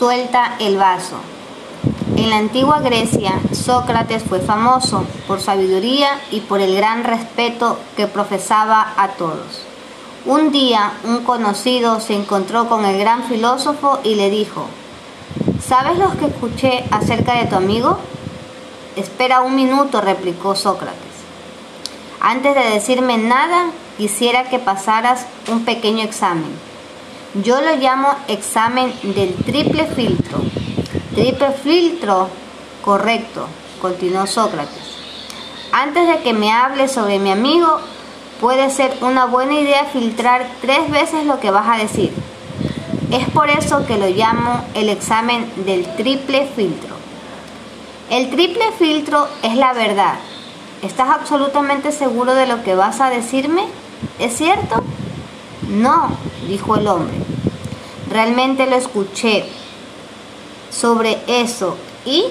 Suelta el vaso. En la antigua Grecia, Sócrates fue famoso por sabiduría y por el gran respeto que profesaba a todos. Un día, un conocido se encontró con el gran filósofo y le dijo, ¿Sabes lo que escuché acerca de tu amigo? Espera un minuto, replicó Sócrates. Antes de decirme nada, quisiera que pasaras un pequeño examen. Yo lo llamo examen del triple filtro. Triple filtro, correcto, continuó Sócrates. Antes de que me hables sobre mi amigo, puede ser una buena idea filtrar tres veces lo que vas a decir. Es por eso que lo llamo el examen del triple filtro. El triple filtro es la verdad. ¿Estás absolutamente seguro de lo que vas a decirme? ¿Es cierto? No, dijo el hombre. Realmente lo escuché sobre eso y...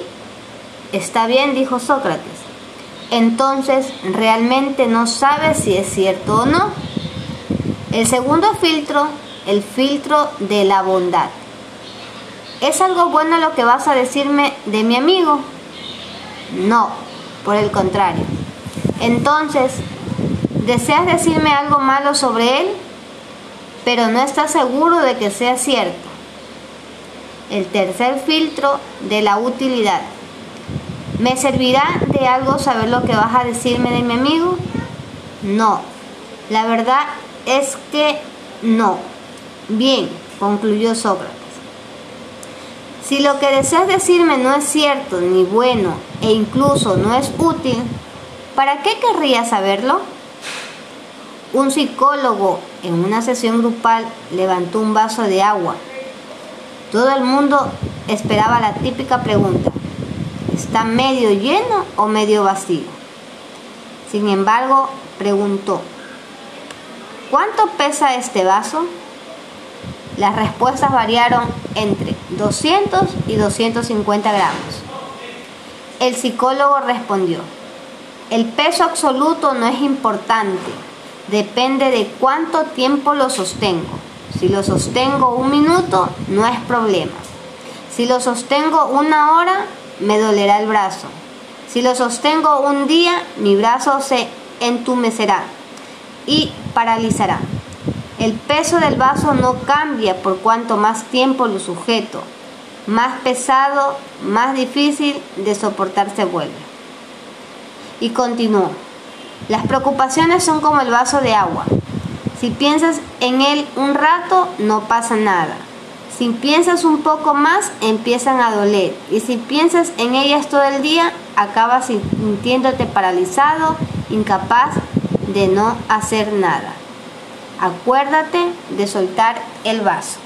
Está bien, dijo Sócrates. Entonces, ¿realmente no sabes si es cierto o no? El segundo filtro el filtro de la bondad. ¿Es algo bueno lo que vas a decirme de mi amigo? No, por el contrario. Entonces, ¿deseas decirme algo malo sobre él? Pero no estás seguro de que sea cierto. El tercer filtro de la utilidad. ¿Me servirá de algo saber lo que vas a decirme de mi amigo? No, la verdad es que no. Bien, concluyó Sócrates. Si lo que deseas decirme no es cierto, ni bueno, e incluso no es útil, ¿para qué querrías saberlo? Un psicólogo en una sesión grupal levantó un vaso de agua. Todo el mundo esperaba la típica pregunta, ¿está medio lleno o medio vacío? Sin embargo, preguntó, ¿cuánto pesa este vaso? Las respuestas variaron entre 200 y 250 gramos. El psicólogo respondió, el peso absoluto no es importante, depende de cuánto tiempo lo sostengo. Si lo sostengo un minuto, no es problema. Si lo sostengo una hora, me dolerá el brazo. Si lo sostengo un día, mi brazo se entumecerá y paralizará. El peso del vaso no cambia por cuanto más tiempo lo sujeto. Más pesado, más difícil de soportar se vuelve. Y continuó. Las preocupaciones son como el vaso de agua. Si piensas en él un rato, no pasa nada. Si piensas un poco más, empiezan a doler. Y si piensas en ellas todo el día, acabas sintiéndote paralizado, incapaz de no hacer nada. Acuérdate de soltar el vaso.